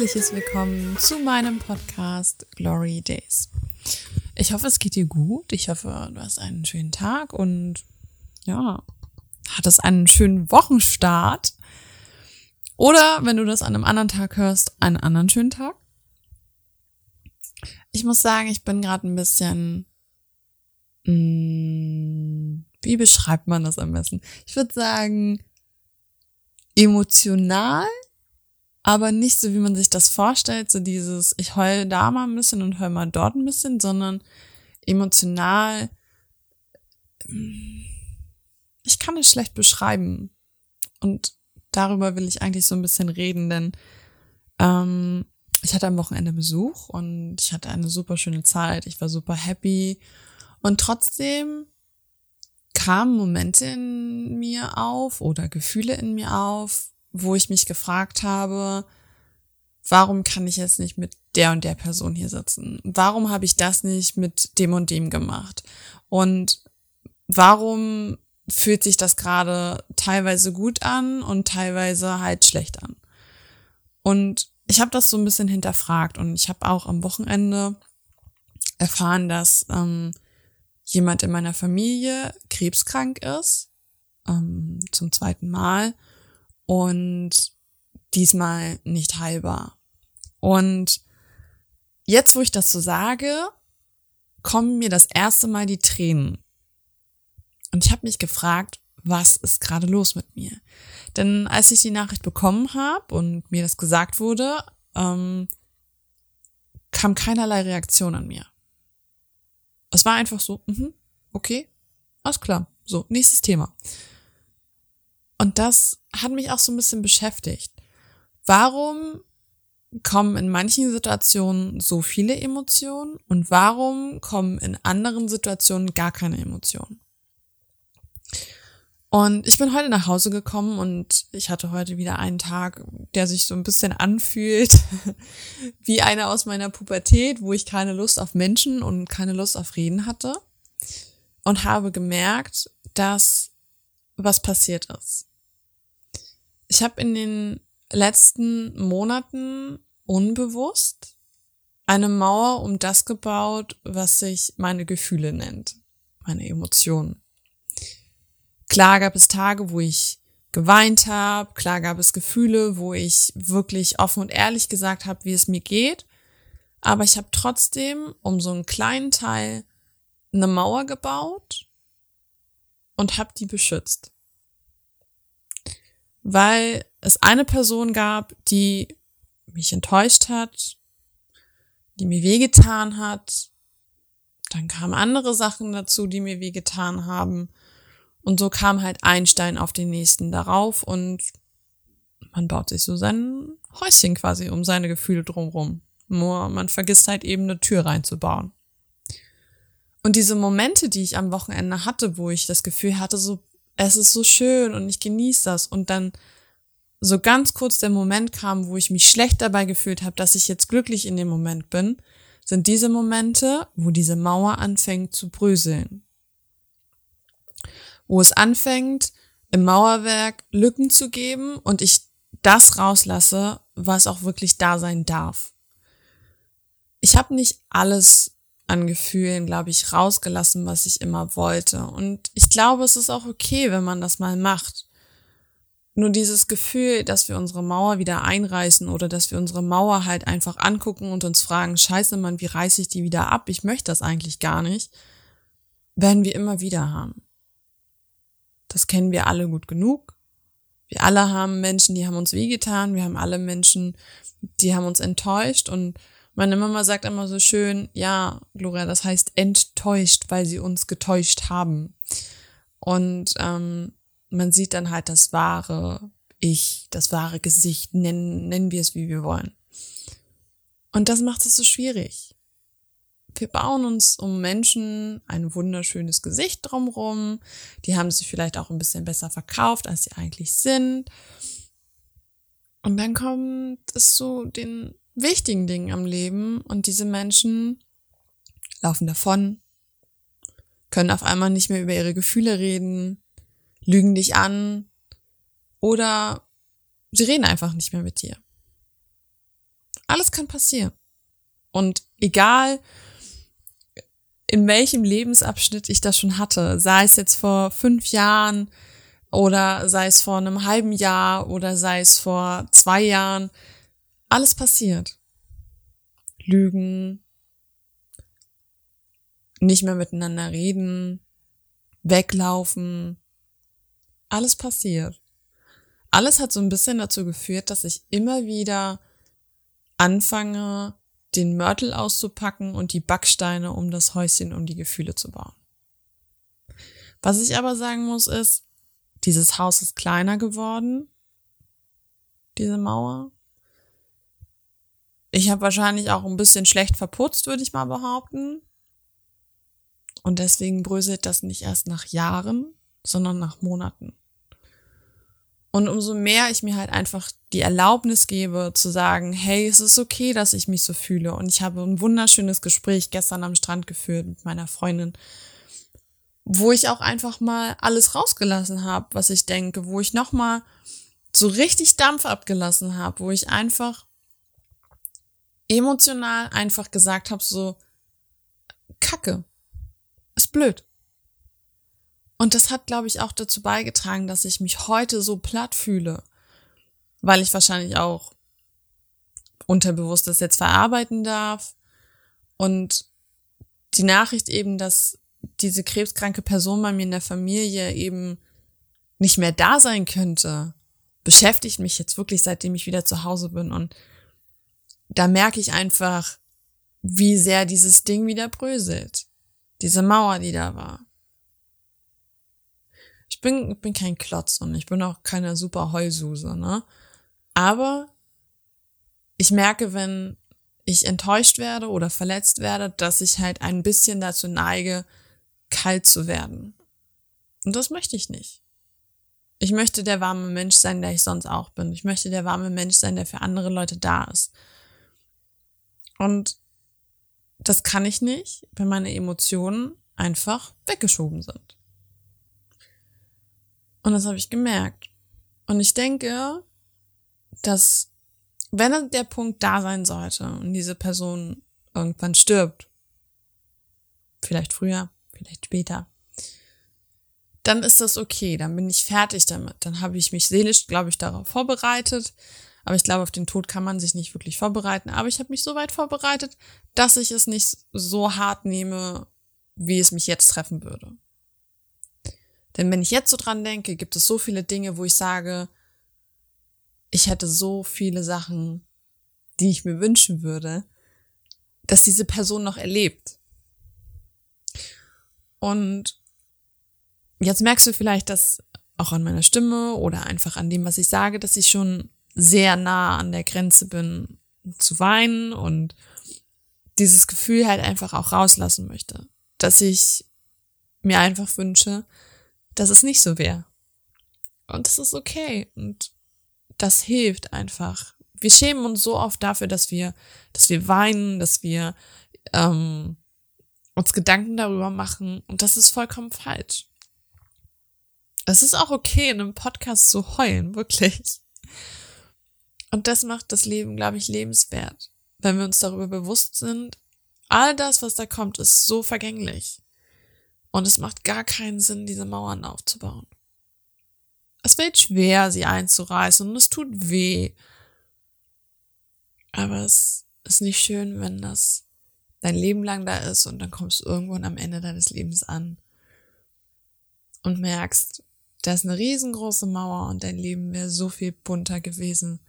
herzliches Willkommen zu meinem Podcast Glory Days. Ich hoffe, es geht dir gut. Ich hoffe, du hast einen schönen Tag und ja, hattest einen schönen Wochenstart. Oder wenn du das an einem anderen Tag hörst, einen anderen schönen Tag. Ich muss sagen, ich bin gerade ein bisschen. Mh, mm, wie beschreibt man das am besten? Ich würde sagen, emotional aber nicht so, wie man sich das vorstellt, so dieses, ich heul da mal ein bisschen und heul mal dort ein bisschen, sondern emotional, ich kann es schlecht beschreiben. Und darüber will ich eigentlich so ein bisschen reden, denn ähm, ich hatte am Wochenende Besuch und ich hatte eine super schöne Zeit, ich war super happy und trotzdem kamen Momente in mir auf oder Gefühle in mir auf, wo ich mich gefragt habe, warum kann ich jetzt nicht mit der und der Person hier sitzen? Warum habe ich das nicht mit dem und dem gemacht? Und warum fühlt sich das gerade teilweise gut an und teilweise halt schlecht an? Und ich habe das so ein bisschen hinterfragt und ich habe auch am Wochenende erfahren, dass ähm, jemand in meiner Familie krebskrank ist, ähm, zum zweiten Mal und diesmal nicht heilbar. Und jetzt, wo ich das so sage, kommen mir das erste Mal die Tränen. Und ich habe mich gefragt, was ist gerade los mit mir? Denn als ich die Nachricht bekommen habe und mir das gesagt wurde, ähm, kam keinerlei Reaktion an mir. Es war einfach so, mh, okay, alles klar, so, nächstes Thema. Und das hat mich auch so ein bisschen beschäftigt. Warum kommen in manchen Situationen so viele Emotionen und warum kommen in anderen Situationen gar keine Emotionen? Und ich bin heute nach Hause gekommen und ich hatte heute wieder einen Tag, der sich so ein bisschen anfühlt wie einer aus meiner Pubertät, wo ich keine Lust auf Menschen und keine Lust auf Reden hatte und habe gemerkt, dass was passiert ist. Ich habe in den letzten Monaten unbewusst eine Mauer um das gebaut, was sich meine Gefühle nennt, meine Emotionen. Klar gab es Tage, wo ich geweint habe, klar gab es Gefühle, wo ich wirklich offen und ehrlich gesagt habe, wie es mir geht, aber ich habe trotzdem um so einen kleinen Teil eine Mauer gebaut und habe die beschützt weil es eine Person gab, die mich enttäuscht hat, die mir wehgetan hat. Dann kamen andere Sachen dazu, die mir wehgetan haben. Und so kam halt ein Stein auf den nächsten darauf und man baut sich so sein Häuschen quasi um seine Gefühle drumrum. Nur man vergisst halt eben eine Tür reinzubauen. Und diese Momente, die ich am Wochenende hatte, wo ich das Gefühl hatte, so es ist so schön und ich genieße das. Und dann so ganz kurz der Moment kam, wo ich mich schlecht dabei gefühlt habe, dass ich jetzt glücklich in dem Moment bin, sind diese Momente, wo diese Mauer anfängt zu bröseln. Wo es anfängt, im Mauerwerk Lücken zu geben und ich das rauslasse, was auch wirklich da sein darf. Ich habe nicht alles an Gefühlen, glaube ich, rausgelassen, was ich immer wollte. Und ich glaube, es ist auch okay, wenn man das mal macht. Nur dieses Gefühl, dass wir unsere Mauer wieder einreißen oder dass wir unsere Mauer halt einfach angucken und uns fragen, scheiße Mann, wie reiße ich die wieder ab? Ich möchte das eigentlich gar nicht, werden wir immer wieder haben. Das kennen wir alle gut genug. Wir alle haben Menschen, die haben uns wehgetan. Wir haben alle Menschen, die haben uns enttäuscht und meine Mama sagt immer so schön, ja, Gloria, das heißt enttäuscht, weil sie uns getäuscht haben. Und ähm, man sieht dann halt das wahre Ich, das wahre Gesicht, nennen, nennen wir es, wie wir wollen. Und das macht es so schwierig. Wir bauen uns um Menschen ein wunderschönes Gesicht drumrum. Die haben sich vielleicht auch ein bisschen besser verkauft, als sie eigentlich sind. Und dann kommt es zu den wichtigen Dingen am Leben und diese Menschen laufen davon, können auf einmal nicht mehr über ihre Gefühle reden, lügen dich an oder sie reden einfach nicht mehr mit dir. Alles kann passieren. Und egal, in welchem Lebensabschnitt ich das schon hatte, sei es jetzt vor fünf Jahren oder sei es vor einem halben Jahr oder sei es vor zwei Jahren, alles passiert. Lügen, nicht mehr miteinander reden, weglaufen, alles passiert. Alles hat so ein bisschen dazu geführt, dass ich immer wieder anfange, den Mörtel auszupacken und die Backsteine, um das Häuschen, um die Gefühle zu bauen. Was ich aber sagen muss, ist, dieses Haus ist kleiner geworden, diese Mauer. Ich habe wahrscheinlich auch ein bisschen schlecht verputzt, würde ich mal behaupten. Und deswegen bröselt das nicht erst nach Jahren, sondern nach Monaten. Und umso mehr ich mir halt einfach die Erlaubnis gebe zu sagen, hey, es ist okay, dass ich mich so fühle. Und ich habe ein wunderschönes Gespräch gestern am Strand geführt mit meiner Freundin, wo ich auch einfach mal alles rausgelassen habe, was ich denke, wo ich nochmal so richtig Dampf abgelassen habe, wo ich einfach emotional einfach gesagt habe, so, Kacke, ist blöd. Und das hat, glaube ich, auch dazu beigetragen, dass ich mich heute so platt fühle, weil ich wahrscheinlich auch unterbewusst das jetzt verarbeiten darf und die Nachricht eben, dass diese krebskranke Person bei mir in der Familie eben nicht mehr da sein könnte, beschäftigt mich jetzt wirklich, seitdem ich wieder zu Hause bin. Und da merke ich einfach, wie sehr dieses Ding wieder bröselt. Diese Mauer, die da war ich bin, ich bin kein Klotz und ich bin auch keine super Heulsuse, ne? Aber ich merke, wenn ich enttäuscht werde oder verletzt werde, dass ich halt ein bisschen dazu neige, kalt zu werden. Und das möchte ich nicht. Ich möchte der warme Mensch sein, der ich sonst auch bin. Ich möchte der warme Mensch sein, der für andere Leute da ist. Und das kann ich nicht, wenn meine Emotionen einfach weggeschoben sind. Und das habe ich gemerkt. Und ich denke, dass wenn der Punkt da sein sollte und diese Person irgendwann stirbt, vielleicht früher, vielleicht später, dann ist das okay, dann bin ich fertig damit. Dann habe ich mich seelisch, glaube ich, darauf vorbereitet. Aber ich glaube, auf den Tod kann man sich nicht wirklich vorbereiten. Aber ich habe mich so weit vorbereitet, dass ich es nicht so hart nehme, wie es mich jetzt treffen würde. Denn wenn ich jetzt so dran denke, gibt es so viele Dinge, wo ich sage, ich hätte so viele Sachen, die ich mir wünschen würde, dass diese Person noch erlebt. Und jetzt merkst du vielleicht, dass auch an meiner Stimme oder einfach an dem, was ich sage, dass ich schon sehr nah an der Grenze bin zu weinen und dieses Gefühl halt einfach auch rauslassen möchte. Dass ich mir einfach wünsche, dass es nicht so wäre. Und das ist okay. Und das hilft einfach. Wir schämen uns so oft dafür, dass wir, dass wir weinen, dass wir ähm, uns Gedanken darüber machen. Und das ist vollkommen falsch. Es ist auch okay, in einem Podcast zu heulen, wirklich. Und das macht das Leben, glaube ich, lebenswert. Wenn wir uns darüber bewusst sind, all das, was da kommt, ist so vergänglich. Und es macht gar keinen Sinn, diese Mauern aufzubauen. Es wird schwer, sie einzureißen und es tut weh. Aber es ist nicht schön, wenn das dein Leben lang da ist und dann kommst du irgendwann am Ende deines Lebens an und merkst, da ist eine riesengroße Mauer und dein Leben wäre so viel bunter gewesen,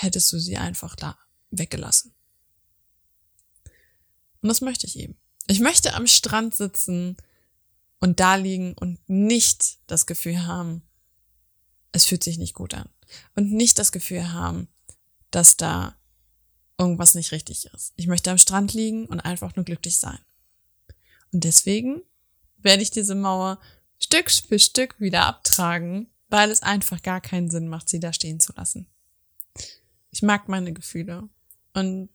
hättest du sie einfach da weggelassen. Und das möchte ich eben. Ich möchte am Strand sitzen und da liegen und nicht das Gefühl haben, es fühlt sich nicht gut an. Und nicht das Gefühl haben, dass da irgendwas nicht richtig ist. Ich möchte am Strand liegen und einfach nur glücklich sein. Und deswegen werde ich diese Mauer Stück für Stück wieder abtragen, weil es einfach gar keinen Sinn macht, sie da stehen zu lassen. Ich mag meine Gefühle. Und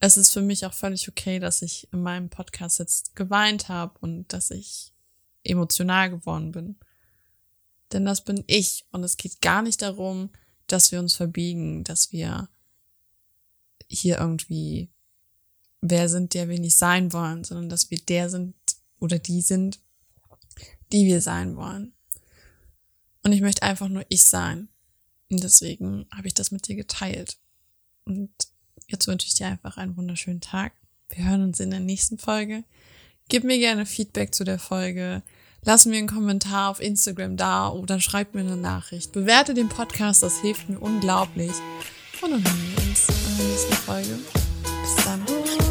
es ist für mich auch völlig okay, dass ich in meinem Podcast jetzt geweint habe und dass ich emotional geworden bin. Denn das bin ich und es geht gar nicht darum, dass wir uns verbiegen, dass wir hier irgendwie wer sind, der wir nicht sein wollen, sondern dass wir der sind oder die sind, die wir sein wollen. Und ich möchte einfach nur ich sein. Und deswegen habe ich das mit dir geteilt. Und jetzt wünsche ich dir einfach einen wunderschönen Tag. Wir hören uns in der nächsten Folge. Gib mir gerne Feedback zu der Folge. Lass mir einen Kommentar auf Instagram da oder schreib mir eine Nachricht. Bewerte den Podcast, das hilft mir unglaublich. Und dann hören wir uns in der nächsten Folge. Bis dann.